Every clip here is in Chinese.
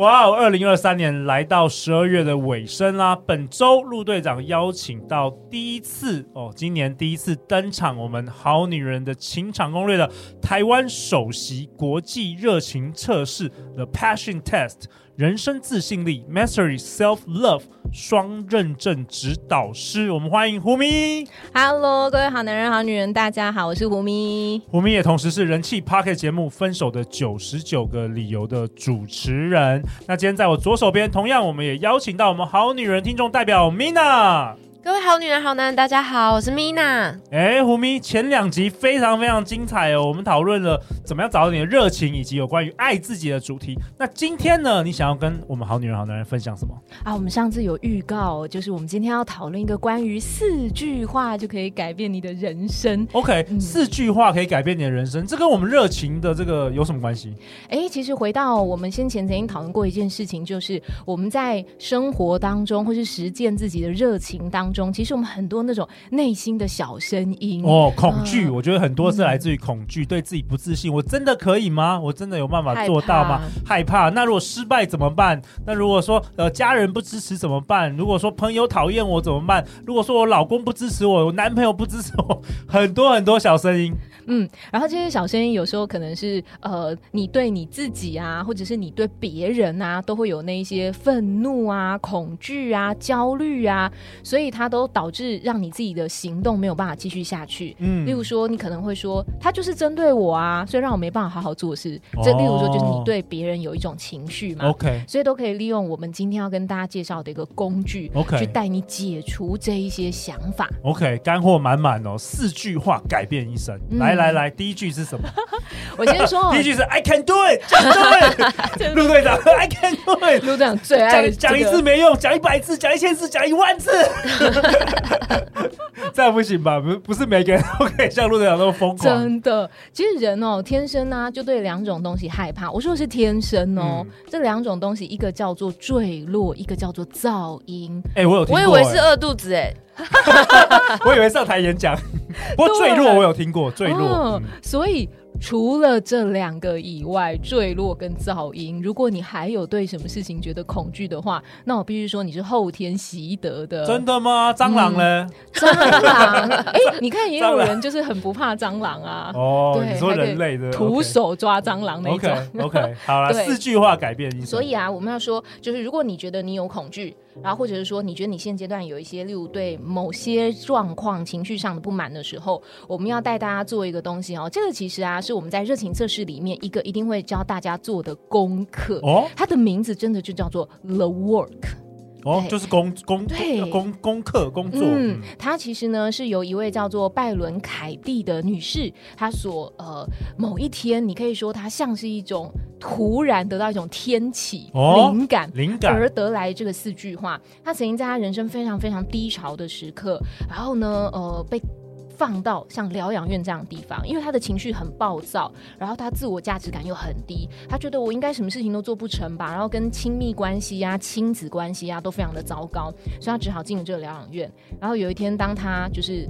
哇哦！二零二三年来到十二月的尾声啦，本周陆队长邀请到第一次哦，今年第一次登场我们好女人的情场攻略的台湾首席国际热情测试 The Passion Test。人生自信力 Mastery Self Love 双认证指导师，我们欢迎胡咪。Hello，各位好男人、好女人，大家好，我是胡咪。胡咪也同时是人气 Pocket 节目《分手的九十九个理由》的主持人。那今天在我左手边，同样我们也邀请到我们好女人听众代表 Mina。各位好女人、好男人，大家好，我是 Mina。哎，胡咪，前两集非常非常精彩哦，我们讨论了怎么样找到你的热情，以及有关于爱自己的主题。那今天呢，你想要跟我们好女人、好男人分享什么啊？我们上次有预告，就是我们今天要讨论一个关于四句话就可以改变你的人生。OK，、嗯、四句话可以改变你的人生，这跟我们热情的这个有什么关系？哎，其实回到我们先前曾经讨论过一件事情，就是我们在生活当中或是实践自己的热情当中。中其实我们很多那种内心的小声音哦，恐惧，呃、我觉得很多是来自于恐惧，嗯、对自己不自信。我真的可以吗？我真的有办法做到吗？害怕。害怕。那如果失败怎么办？那如果说呃家人不支持怎么办？如果说朋友讨厌我怎么办？如果说我老公不支持我，我男朋友不支持我，很多很多小声音。嗯，然后这些小声音有时候可能是呃你对你自己啊，或者是你对别人啊，都会有那一些愤怒啊、恐惧啊、焦虑啊，所以他。它都导致让你自己的行动没有办法继续下去。嗯，例如说，你可能会说，他就是针对我啊，所以让我没办法好好做事。哦、这例如说，就是你对别人有一种情绪嘛。OK，所以都可以利用我们今天要跟大家介绍的一个工具，OK，去带你解除这一些想法。OK，干货满满哦，四句话改变一生。嗯、来来来，第一句是什么？我先说、哦，第一句是 I can do it，对，陆队长，I can do it，陆队长最爱讲、这个、一次没用，讲一百次，讲一千次，讲一万次。这样不行吧？不，不是每个人 都可以像陆队长那么疯狂。真的，其实人哦，天生呢、啊、就对两种东西害怕。我说的是天生哦，嗯、这两种东西，一个叫做坠落，一个叫做噪音。哎、欸，我有听 我以为是饿肚子哎、欸。我以为上台演讲，不过坠落我有听过，坠落。嗯、所以除了这两个以外，坠落跟噪音，如果你还有对什么事情觉得恐惧的话，那我必须说你是后天习得的。真的吗？蟑螂呢？嗯、蟑螂？哎、欸，你看也有人就是很不怕蟑螂啊。哦，对你说人类的徒手抓蟑螂那种。OK，, okay 好了，四句话改变你。所以啊，我们要说，就是如果你觉得你有恐惧。然后，或者是说，你觉得你现阶段有一些，例如对某些状况情绪上的不满的时候，我们要带大家做一个东西哦。这个其实啊，是我们在热情测试里面一个一定会教大家做的功课哦。它的名字真的就叫做 The Work。哦，就是工工对工功课工作。嗯，它其实呢是由一位叫做拜伦凯蒂的女士，她所呃某一天，你可以说她像是一种突然得到一种天启灵感灵感而得来这个四句话。她曾经在她人生非常非常低潮的时刻，然后呢呃被。放到像疗养院这样的地方，因为他的情绪很暴躁，然后他自我价值感又很低，他觉得我应该什么事情都做不成吧，然后跟亲密关系呀、啊、亲子关系呀、啊、都非常的糟糕，所以他只好进了这个疗养院。然后有一天，当他就是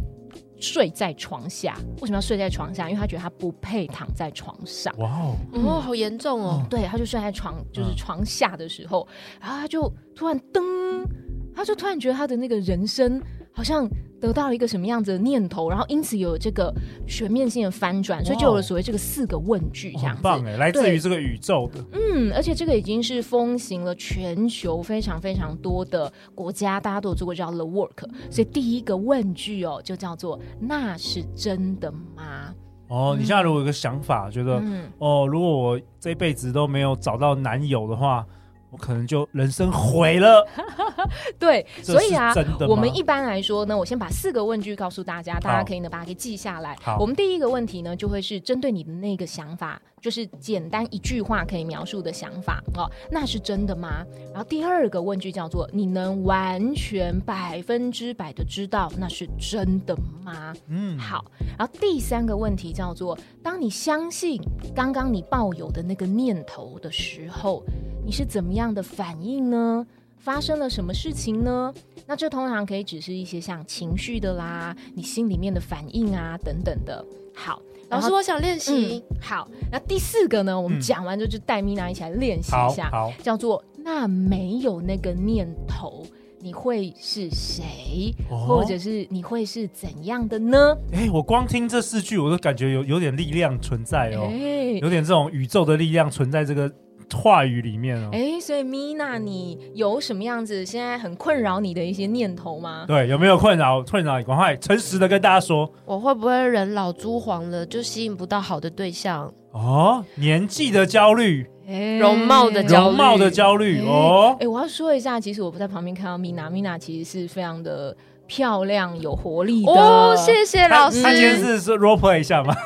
睡在床下，为什么要睡在床下？因为他觉得他不配躺在床上。哇哦，哦，好严重哦。对，他就睡在床，就是床下的时候，然后他就突然噔，他就突然觉得他的那个人生好像。得到了一个什么样子的念头，然后因此有这个全面性的翻转，所以就有了所谓这个四个问句这样棒哎，来自于这个宇宙的。嗯，而且这个已经是风行了全球非常非常多的国家，大家都有做过叫 The Work。所以第一个问句哦，就叫做“那是真的吗？”哦，你现在如果有个想法，嗯、觉得、嗯、哦，如果我这辈子都没有找到男友的话。我可能就人生毁了。对，所以啊我们一般来说呢，我先把四个问句告诉大家，大家可以呢把它给记下来。好我们第一个问题呢，就会是针对你的那个想法，就是简单一句话可以描述的想法哦，那是真的吗？然后第二个问句叫做，你能完全百分之百的知道那是真的吗？嗯，好，然后第三个问题叫做，当你相信刚刚你抱有的那个念头的时候，你是怎么样的反应呢？发生了什么事情呢？那这通常可以只是一些像情绪的啦，你心里面的反应啊等等的。好，老师，我想练习嗯。好，那第四个呢？我们嗯讲完就就带米娜一起来练习一下，好，叫做那没有那个念头，你会是谁，哦或者是你会是怎样的呢？哎，我光听这四句，我都感觉有有点力量存在哦，哎有点这种宇宙的力量存在这个话语里面哦。哎，所以米娜，你有什么样子现在很困扰你的一些念头吗？对，有没有困扰？困扰，赶快诚实的跟大家说我会不会人老珠黄了，就吸引不到好的对象？哦。年纪的焦虑，哎容貌的焦虑容貌的焦虑哦哎，。我要说一下，其实我不在旁边看到米娜，米娜其实是非常的漂亮、有活力的。哦，谢谢老他他今天。是是 role play 一下吗？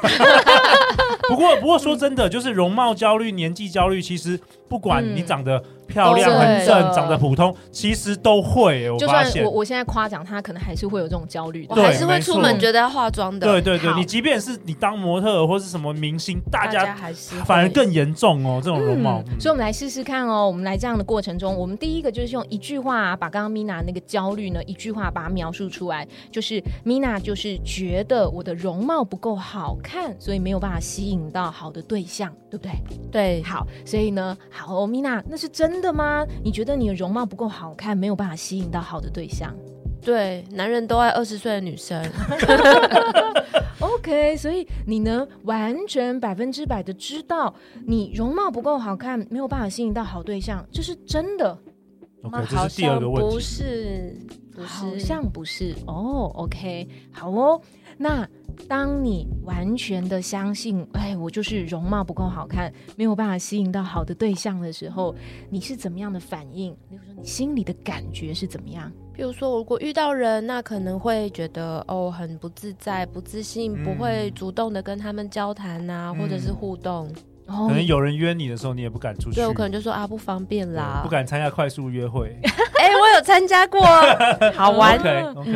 不过不过说真的，就是容貌焦虑、年纪焦虑，其实不管你长得漂亮、很正、长得普通，其实都会。我就发现算我，我现在夸奖他，可能还是会有这种焦虑的。对我还是会没错出门觉得要化妆的。对对对，好你即便是你当模特或是什么明星，大大家家还是会反而更严重哦，这种容貌。嗯，所以我们来试试看哦。我们来这样的过程中，我们第一个就是用一句话、啊、把刚刚 Mina 那个焦虑呢，一句话把它描述出来，就是 Mina 就是觉得我的容貌不够好看，所以没有办法吸引到好的对象，对不对？对，好，所以呢，好、哦、，Mina，那是真的吗？你觉得你的容貌不够好看，没有办法吸引到好的对象对，男人都爱二十岁的女生。OK，所以你呢，完全百分之百的知道你容貌不够好看，没有办法吸引到好对象，这是真的。OK，好这是第二个问像不题。是，不是，好像不是哦。OK，好哦。那当你完全的相信，哎，我就是容貌不够好看，没有办法吸引到好的对象的时候，你是怎么样的反应？比如说，你心里的感觉是怎么样？比如说，如果遇到人，那可能会觉得哦，很不自在、不自信，嗯不会主动的跟他们交谈啊，嗯或者是互动。哦可能有人约你的时候，你也不敢出去，对我可能就说啊，不方便啦，不。敢参加快速约会。参加过，好玩。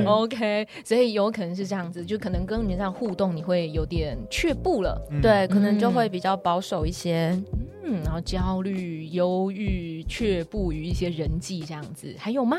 OK 所以有可能是这样子，就可能跟你这样互动，你会有点却步了。嗯对，可能就会比较保守一些。嗯，然后焦虑、忧郁、却步于一些人际这样子，还有吗？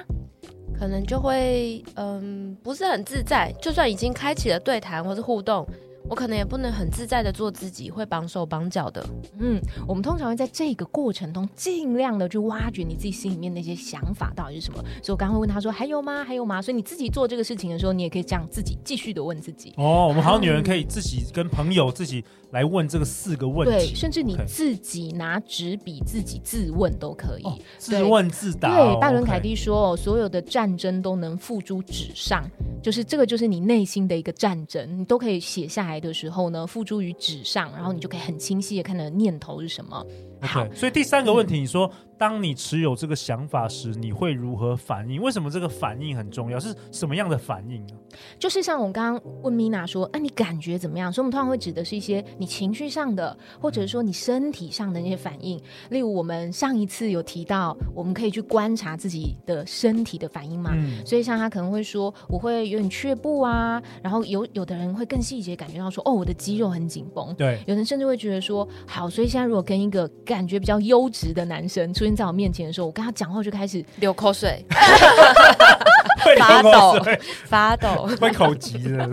可能就会嗯不是很自在，就算已经开启了对谈或是互动，我可能也不能很自在的做自己，会绑手绑脚的。嗯，我们通常会在这个过程中尽量的去挖掘你自己心里面那些想法到底是什么。所以我刚刚会问他说还有吗？还有吗？所以你自己做这个事情的时候，你也可以这样自己继续的问自己。哦，我们好女人可以自己跟朋友自己来问这个四个问对，题，甚至你自己拿纸笔自己自问都可以。哦自问自答哦。对，拜伦凯蒂说，所有的战争都能付诸纸上，就是这个就是你内心的一个战争，你都可以写下来的时候呢，付诸于纸上，然后你就可以很清晰的看到念头是什么。好所以第三个问题，你说当你持有这个想法时，你会如何反应？为什么这个反应很重要？是什么样的反应呢？就是像我刚刚问米娜说，啊，你感觉怎么样？所以我们通常会指的是一些你情绪上的，或者是说你身体上的那些反应。例如我们上一次有提到，我们可以去观察自己的身体的反应嘛。嗯，所以像他可能会说，我会有点却步啊，然后有有的人会更细节感觉到说，哦，我的肌肉很紧绷。对，有人甚至会觉得说，好，所以现在如果跟一个感觉比较优质的男生出现在我面前的时候，我跟他讲话就开始，流口水，会 发抖，发抖。会口急的。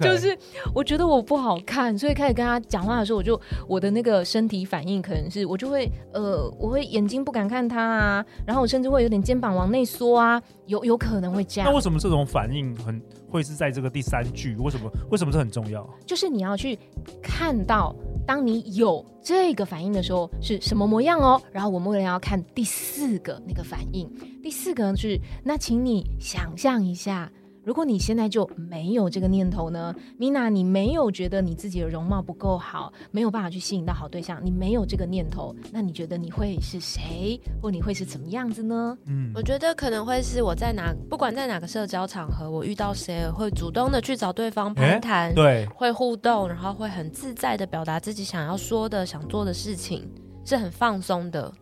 就是我觉得我不好看，所以开始跟他讲话的时候，我就我的那个身体反应可能是我就会呃，我会眼睛不敢看他啊，然后我甚至会有点肩膀往内缩啊，有有可能会这样。那为什么这种反应很会是在这个第三句？为什么？为什么这很重要？就是你要去看到，当你有这个反应的时候是什么模样哦。然后我们为了要看第四个那个反应，第四个是那，请你想象一下，如果你现在就没有这个念头呢，Mina，你没有觉得你自己的容貌不够好，没有办法去吸引到好对象，你没有这个念头，那你觉得你会是谁，或你会是怎么样子呢？嗯，我觉得可能会是我在哪，不管在哪个社交场合，我遇到谁，会主动的去找对方攀谈，对，会互动，然后会很自在的表达自己想要说的、想做的事情，是很放松的，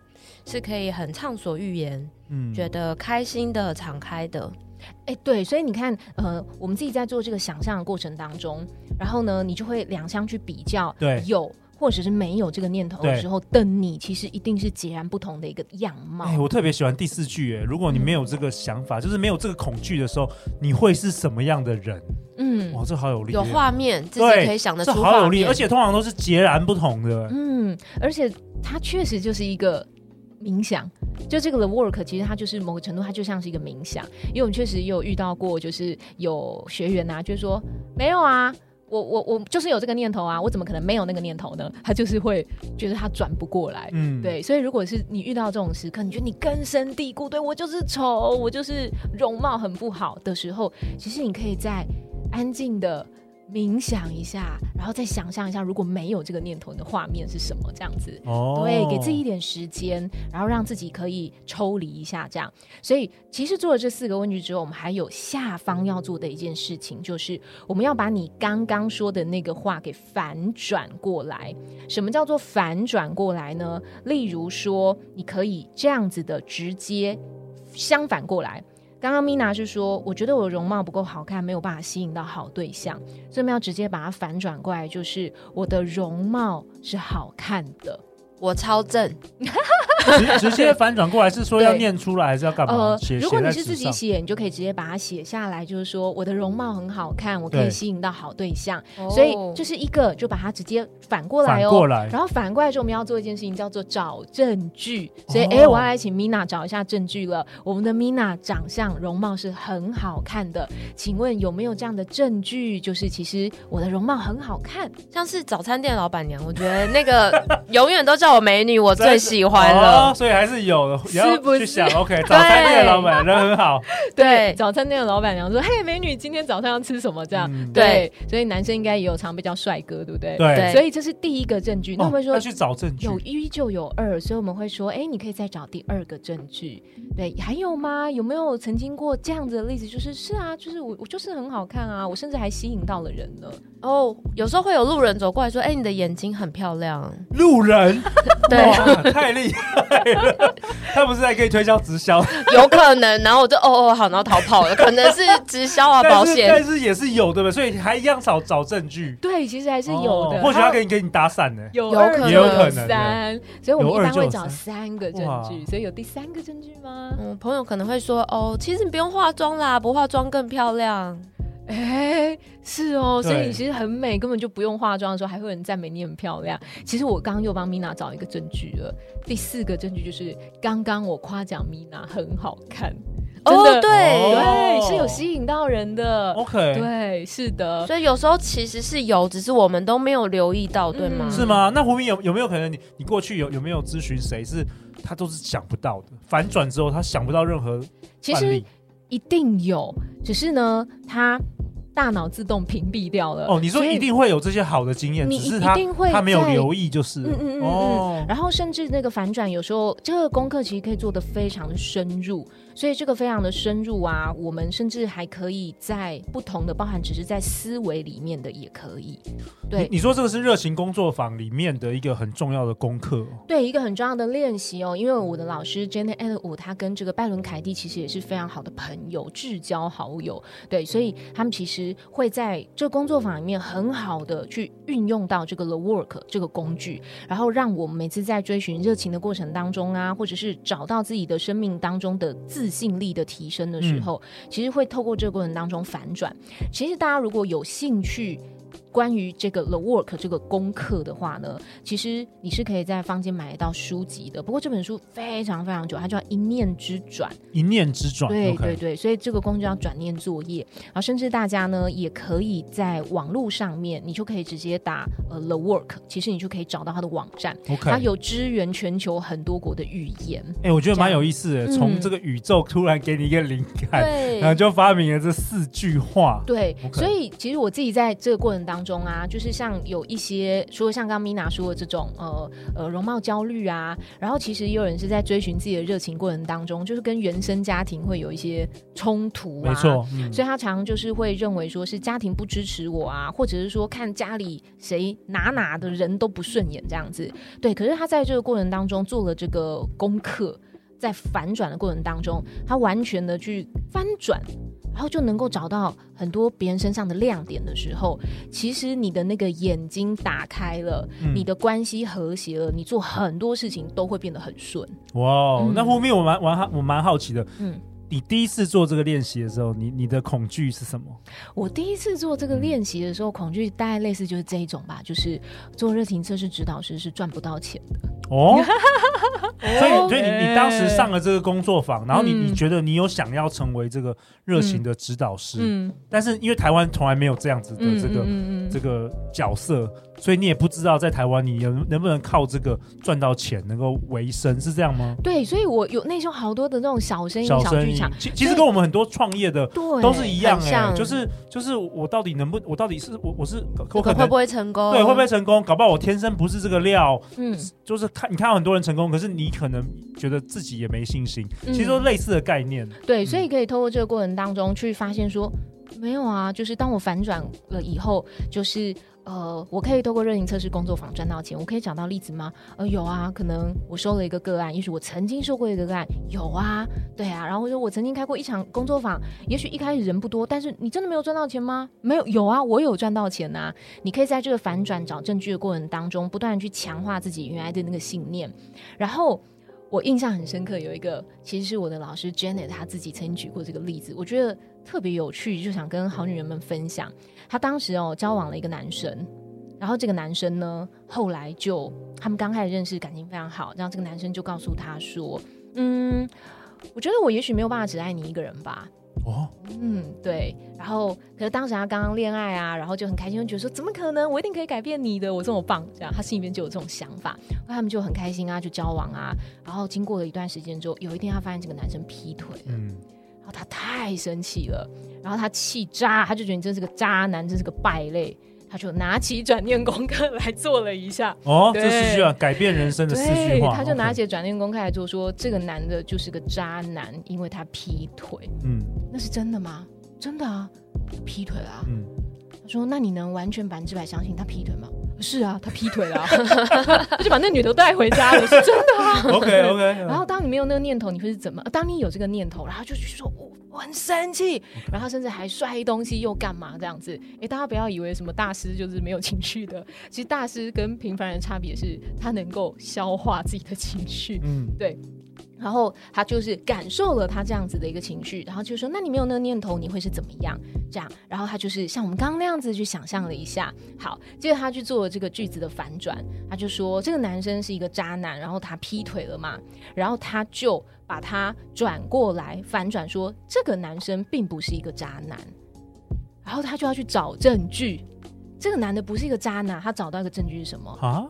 是可以很畅所欲言，嗯，觉得开心的、敞开的。哎，对，所以你看，呃，我们自己在做这个想象的过程当中，然后呢，你就会两相去比较，对，有或者是没有这个念头的时候，的你其实一定是截然不同的一个样貌。哎，我特别喜欢第四句，哎，如果你没有这个想法，嗯、就是没有这个恐惧的时候，你会是什么样的人？嗯，哇，这好有力，有画面，自己可以想得出，好有力，而且通常都是截然不同的。嗯，而且它确实就是一个。冥想，就这个的 work，其实它就是某个程度，它就像是一个冥想。因为我们确实也有遇到过，就是有学员啊，就是说没有啊，我我我就是有这个念头啊，我怎么可能没有那个念头呢？他就是会觉得他转不过来，嗯，对。所以如果是你遇到这种时刻，你觉得你根深蒂固，对，我就是丑，我就是容貌很不好的时候，其实你可以在安静的。冥想一下，然后再想象一下，如果没有这个念头，你的画面是什么？这样子，哦，对，给自己一点时间，然后让自己可以抽离一下，这样。所以，其实做了这四个问句之后，我们还有下方要做的一件事情，就是我们要把你刚刚说的那个话给反转过来。什么叫做反转过来呢？例如说，你可以这样子的直接相反过来。刚刚 Mina 是说，我觉得我的容貌不够好看，没有办法吸引到好对象，所以我们要直接把它反转过来，就是我的容貌是好看的，我超正。直 直接反转过来是说要念出来还是要干嘛？呃，如果你是自己写，你就可以直接把它写下来，就是说我的容貌很好看，我可以吸引到好对象。所以就是一个，就把它直接反过来哦。过来，然后反过来之后，我们要做一件事情，叫做找证据。所以，哎、欸，我要来请 Mina 找一下证据了。我们的 Mina 长相容貌是很好看的，请问有没有这样的证据？就是其实我的容貌很好看，像是早餐店老板娘，我觉得那个 永远都叫我美女，我最喜欢了。哦，所以还是有的，是不是？去想，OK，早餐店的老板人很好。对，早餐店的老板娘说：“嘿，美女，今天早上要吃什么？”这样，嗯、对。所以男生应该也有常被叫帅哥，对不对？对。所以这是第一个证据。那我们说要去找证据，有一就有二，所以我们会说：“哎，你可以再找第二个证据。”对，还有吗？有没有曾经过这样子的例子？就是是啊，就是我我就是很好看啊，我甚至还吸引到了人呢。哦，有时候会有路人走过来说：“哎，你的眼睛很漂亮。”路人，对，太厉害了。他不是在给你推销直销？有可能，然后我就哦哦好，然后逃跑了。可能是直销啊，保险，但是也是有的，所以还一样找找证据。对，其实还是有的。或许他给你给你打伞呢，有可能，也有可能三。所以我们一般会找三个证据。所以有第三个证据吗？嗯，朋友可能会说：“哦，其实你不用化妆啦，不化妆更漂亮。”哎，是哦，所以你其实很美，根本就不用化妆的时候，还会有人赞美你很漂亮。其实我刚刚又帮 Mina 找一个证据了，第四个证据就是刚刚我夸奖 Mina 很好看，哦、对、哦、对，是有吸引到人的。OK，对，是的。所以有时候其实是有，只是我们都没有留意到，对吗？是吗？那胡明有有没有可能你你过去有有没有咨询谁是他都是想不到的，反转之后他想不到任何，其实一定有，只是呢他。大脑自动屏蔽掉了哦。你说一定会有这些好的经验，你一定会他没有留意，就是嗯嗯嗯嗯。然后甚至那个反转，有时候这个功课其实可以做的非常的深入。所以这个非常的深入啊，我们甚至还可以在不同的，包含只是在思维里面的也可以。对，你，你说这个是热情工作坊里面的一个很重要的功课，对，一个很重要的练习哦。因为我的老师 Janet Elwood，他跟这个拜伦凯蒂其实也是非常好的朋友，至交好友。对，所以他们其实会在这个工作坊里面很好的去运用到这个 The Work 这个工具，然后让我们每次在追寻热情的过程当中啊，或者是找到自己的生命当中的自自信力的提升的时候，嗯、其实会透过这个过程当中反转。其实大家如果有兴趣关于这个 The Work 这个功课的话呢，其实你是可以在坊间买到书籍的。不过这本书非常非常久，它叫一念之转。一念之转，对对对，所以这个工作叫转念作业。然后甚至大家呢也可以在网络上面，你就可以直接打呃 The Work，其实你就可以找到它的网站。OK，它有支援全球很多国的语言。哎、欸，我觉得蛮有意思的，从嗯这个宇宙突然给你一个灵感，对然后就发明了这四句话。对所以其实我自己在这个过程当中啊，就是像有一些，除了像刚刚 Mina 说的这种呃呃容貌焦虑啊，然后其实也有人是在追寻自己的热情过程当中，就是跟原生家庭会有一些冲突啊，没错，嗯、所以他常常就是会认为说是家庭不支持我啊，或者是说看家里谁哪哪的人都不顺眼这样子，对。可是他在这个过程当中做了这个功课，在反转的过程当中，他完全的去翻转。然后就能够找到很多别人身上的亮点的时候，其实你的那个眼睛打开了，嗯、你的关系和谐了，你做很多事情都会变得很顺。哇，嗯那后面我蛮蛮好，我蛮好奇的，嗯，你第一次做这个练习的时候，你你的恐惧是什么？我第一次做这个练习的时候，恐惧大概类似就是这一种吧，就是做热情测试指导师是赚不到钱的。哦，所以所以你欸你当时上了这个工作坊，然后你嗯。你觉得你有想要成为这个热情的指导师，嗯，但是因为台湾从来没有这样子的这个、这个角色，所以你也不知道在台湾你能能不能靠这个赚到钱，能够维生，是这样吗？对，所以我有那时候好多的那种小生意、小声音小剧场，，其其实跟我们很多创业的对都是一样哎、就是就是我到底能不我到底是我我是我可能会不会成功？对会不会成功？搞不好我天生不是这个料，嗯，就是看你看到很多人成功，可是你可能觉得自己也没信心，嗯其实都类似的概念。对，嗯所以可以透过这个过程当中去发现说，没有啊，就是当我反转了以后，就是呃，我可以透过热情测试工作坊赚到钱。我可以找到例子吗？呃，有啊，可能我收了一个个案，也许我曾经收过一个个案，有啊，对啊，然后说我曾经开过一场工作坊，也许一开始人不多，但是你真的没有赚到钱吗？没有，有啊，我有赚到钱呐、你可以在这个反转找证据的过程当中，不断地去强化自己原来的那个信念，然后。我印象很深刻，有一个其实是我的老师 Janet，她自己曾经举过这个例子，我觉得特别有趣，就想跟好女人们分享。她当时哦交往了一个男生，然后这个男生呢后来就他们刚开始认识，感情非常好，然后这个男生就告诉她说：“嗯，我觉得我也许没有办法只爱你一个人吧。”哦，嗯，对。然后，可是当时他刚刚恋爱啊，然后就很开心，就觉得说怎么可能？我一定可以改变你的，我这么棒，这样他心里面就有这种想法。然后他们就很开心啊，就交往啊。然后经过了一段时间之后，有一天他发现这个男生劈腿了，嗯，然后他太生气了，然后他气渣，他就觉得你真是个渣男，真是个败类。他就拿起转念功课来做了一下。哦，对这四句话改变人生的四句话，他就拿起转念功课来做，说这个男的就是个渣男，因为他劈腿。嗯那是真的吗？真的啊，劈腿了、啊。嗯，他说：“那你能完全百分之百相信他劈腿吗？”是啊，他劈腿了、啊，他就把那女的带回家了，是 真的啊。OK OK，然后当你没有那个念头，你会是怎么？当你有这个念头，然后就去说我我很生气，然后甚至还摔东西又干嘛这样子？哎，大家不要以为什么大师就是没有情绪的，其实大师跟平凡人差别是他能够消化自己的情绪。嗯，对。然后他就是感受了他这样子的一个情绪，然后就说：“那你没有那个念头，你会是怎么样？”这样，然后他就是像我们刚刚那样子去想象了一下。好，接着他去做了这个句子的反转，他就说：“这个男生是一个渣男，然后他劈腿了嘛。”然后他就把他转过来反转说：“这个男生并不是一个渣男。”然后他就要去找证据，这个男的不是一个渣男，他找到一个证据是什么？啊，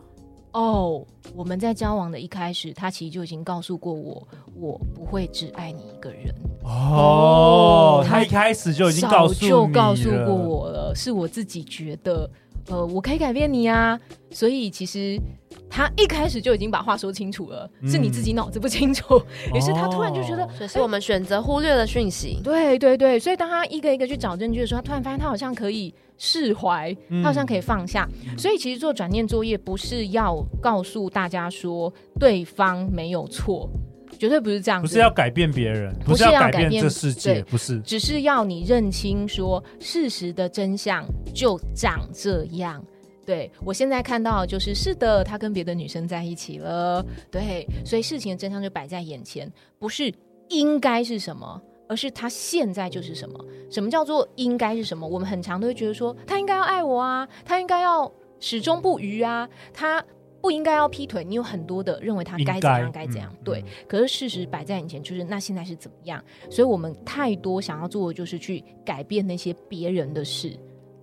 哦，oh, 我们在交往的一开始，他其实就已经告诉过我，我不会只爱你一个人。哦，他他一开始就已经告诉你早就告诉过我了，是我自己觉得，呃，我可以改变你啊。所以其实他一开始就已经把话说清楚了，嗯是你自己脑子不清楚。于是他突然就觉得，我们选择忽略了讯息。对对对，所以当他一个一个去找证据的时候，他突然发现他好像可以释怀，嗯他好像可以放下。所以其实做转念作业不是要告诉大家说对方没有错，绝对不是这样子，不是要改变别人，不是是要改变变这世界，不是。只是要你认清说事实的真相就长这样。对，我现在看到就是是的，他跟别的女生在一起了。对，所以事情的真相就摆在眼前，不是应该是什么，而是他现在就是什么？什么叫做应该是什么？我们很常都会觉得说，他应该要爱我啊，他应该要始终不渝啊，他不应该要劈腿。你有很多的认为他该怎样该怎样，嗯、对。可是事实摆在眼前，就是那现在是怎么样？所以我们太多想要做的就是去改变那些别人的事。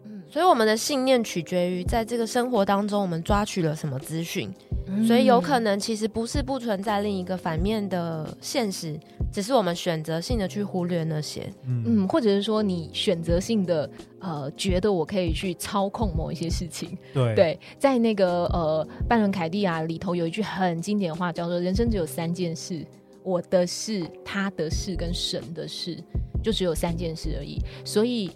嗯，所以我们的信念取决于在这个生活当中，我们抓取了什么资讯。所以有可能其实不是不存在另一个反面的现实，只是我们选择性的去忽略那些，嗯，或者是说你选择性的呃觉得我可以去操控某一些事情，对对，在那个呃拜伦凯蒂亚里头有一句很经典的话叫做“人生只有三件事：我的事、他的事跟神的事，就只有三件事而已。”所以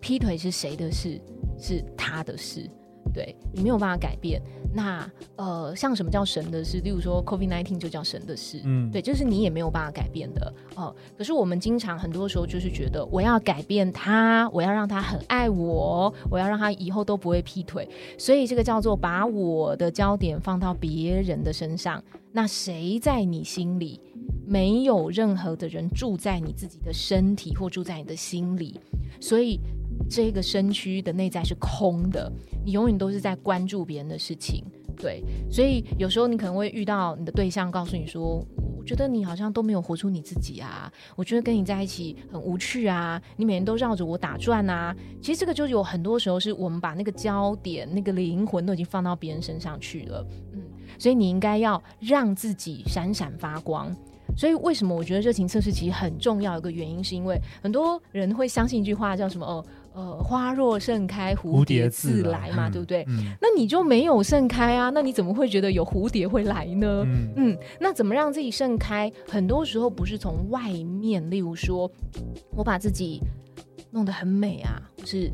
劈腿是谁的事？是他的事。对，你没有办法改变。那呃，像什么叫神的事？例如说 COVID nineteen 就叫神的事。嗯，对，就是你也没有办法改变的。哦、呃，可是我们经常很多时候就是觉得，我要改变他，我要让他很爱我，我要让他以后都不会劈腿。所以这个叫做把我的焦点放到别人的身上。那谁在你心里？没有任何的人住在你自己的身体或住在你的心里，所以。这个身躯的内在是空的，你永远都是在关注别人的事情，对，所以有时候你可能会遇到你的对象告诉你说：“我觉得你好像都没有活出你自己啊，我觉得跟你在一起很无趣啊，你每天都绕着我打转啊。”其实这个就有很多时候是我们把那个焦点、那个灵魂都已经放到别人身上去了，嗯，所以你应该要让自己闪闪发光。所以为什么我觉得热情测试其实很重要？一个原因是因为很多人会相信一句话叫什么？哦。呃，花若盛开，蝴蝶自来嘛，来嗯、对不对？嗯、那你就没有盛开啊？那你怎么会觉得有蝴蝶会来呢？嗯，嗯，那怎么让自己盛开？很多时候不是从外面，例如说，我把自己弄得很美啊，或是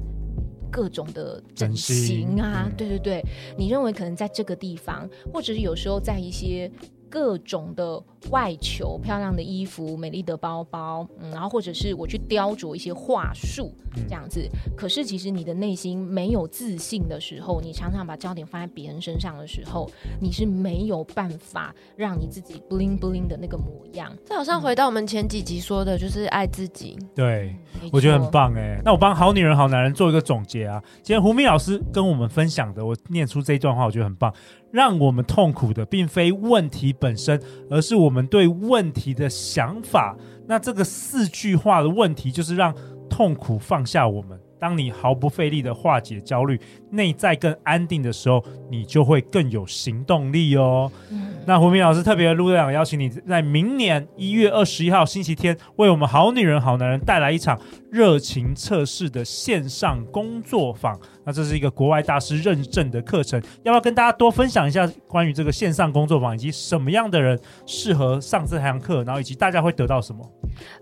各种的整形啊，嗯、对对对，你认为可能在这个地方，或者是有时候在一些。各种的外求，漂亮的衣服、美丽的包包，嗯，然后或者是我去雕琢一些话术，这样子。嗯、可是其实你的内心没有自信的时候，你常常把焦点放在别人身上的时候，你是没有办法让你自己 bling bling 的那个模样。这好像回到我们前几集说的，就是爱自己。对，嗯、我觉得很棒哎。那我帮好女人好男人做一个总结啊。今天胡明老师跟我们分享的，我念出这一段话，我觉得很棒。让我们痛苦的，并非问题本身，而是我我们对问题的想法。那这个四句话的问题，就是让痛苦放下我们。当你毫不费力的化解焦虑，内在更安定的时候，你就会更有行动力哦。那胡明老师特别陆队长邀请你在明年一月二十一号星期天，为我们好女人好男人带来一场热情测试的线上工作坊。那这是一个国外大师认证的课程，要不要跟大家多分享一下关于这个线上工作坊，以及什么样的人适合上这堂课，然后以及大家会得到什么？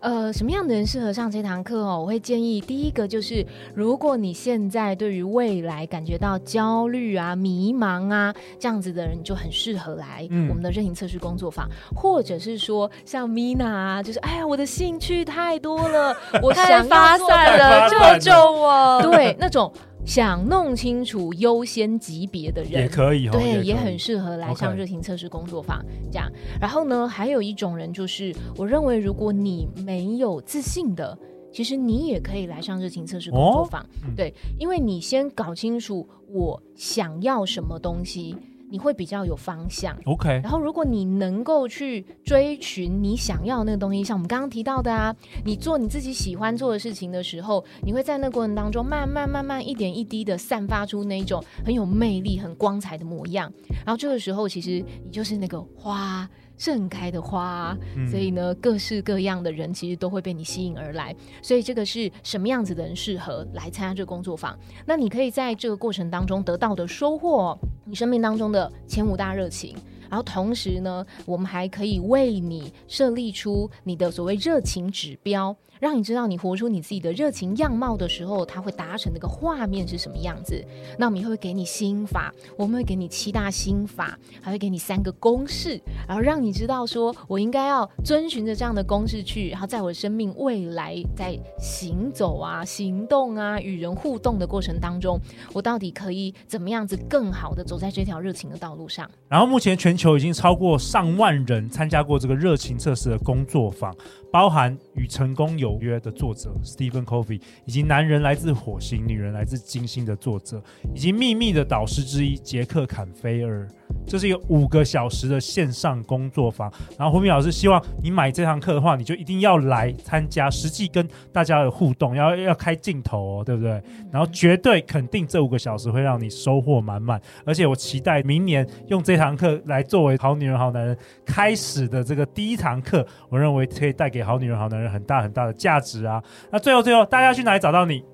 呃，什么样的人适合上这堂课哦？我会建议第一个就是，如果你现在对于未来感觉到焦虑啊、迷茫啊这样子的人，就很适合来我们的热情测试工作坊，嗯、或者是说像 Mina 啊，就是哎呀，我的兴趣太多了，我想发散了，救救我！对，那种。想弄清楚优先级别的人也可以，对，也，也很适合来上热情测试工作坊。这样，然后呢，还有一种人就是，我认为如果你没有自信的，其实你也可以来上热情测试工作坊。哦、对，因为你先搞清楚我想要什么东西。你会比较有方向，OK。然后，如果你能够去追寻你想要的那个东西，像我们刚刚提到的啊，你做你自己喜欢做的事情的时候，你会在那个过程当中慢慢慢慢一点一滴的散发出那种很有魅力、很光彩的模样。然后这个时候，其实你就是那个花。盛开的花，所以呢，各式各样的人其实都会被你吸引而来。所以这个是什么样子的人适合来参加这个工作坊？那你可以在这个过程当中得到的收获，你生命当中的前五大热情。然后同时呢，我们还可以为你设立出你的所谓热情指标。让你知道你活出你自己的热情样貌的时候，它会达成那个画面是什么样子。那我们也会给你心法，我们会给你七大心法，还会给你三个公式，然后让你知道说我应该要遵循着这样的公式去，然后在我的生命未来在行走啊、行动啊、与人互动的过程当中，我到底可以怎么样子更好的走在这条热情的道路上。然后目前全球已经超过上万人参加过这个热情测试的工作坊。包含与成功有纽约的作者 Stephen Covey，以及男人来自火星，女人来自金星的作者，以及秘密的导师之一杰克坎菲尔。这是一个五个小时的线上工作坊。然后胡明老师希望你买这堂课的话，你就一定要来参加，实际跟大家的互动，要要开镜头哦，对不对？然后绝对肯定这五个小时会让你收获满满。而且我期待明年用这堂课来作为好女人好男人开始的这个第一堂课，我认为可以带给。好女人、好男人，很大很大的价值啊！那最后最后，大家去哪里找到你？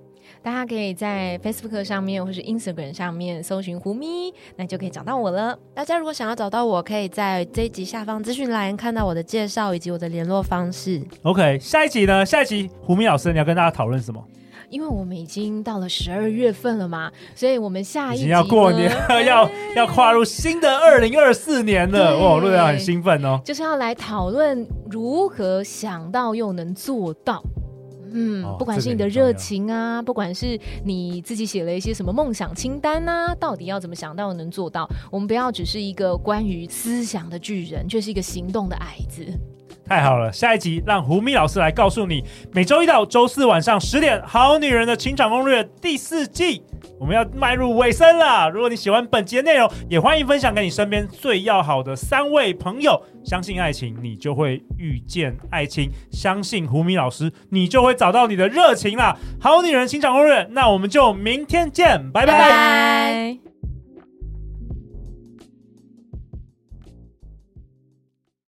大家可以在 Facebook 上面或是 Instagram 上面搜寻胡咪，那就可以找到我了。大家如果想要找到我，可以在这一集下方资讯栏看到我的介绍以及我的联络方式。OK，下一集呢？下一集胡咪老师你要跟大家讨论什么？因为我们已经到了十二月份了嘛，所以我们下一集要过年，要要跨入新的二零二四年了。哇，陆阳很兴奋哦，就是要来讨论如何想到又能做到。嗯，不管是你的热情啊，不管是你自己写了一些什么梦想清单啊，到底要怎么想到能做到？我们不要只是一个关于思想的巨人，却是一个行动的矮子。太好了，下一集让胡咪老师来告诉你，每周一到周四晚上十点，《好女人的情场攻略》第四季，我们要迈入尾声了。如果你喜欢本集的内容，也欢迎分享给你身边最要好的三位朋友。相信爱情，你就会遇见爱情；相信胡咪老师，你就会找到你的热情啦。好女人情场攻略，那我们就明天见，拜拜。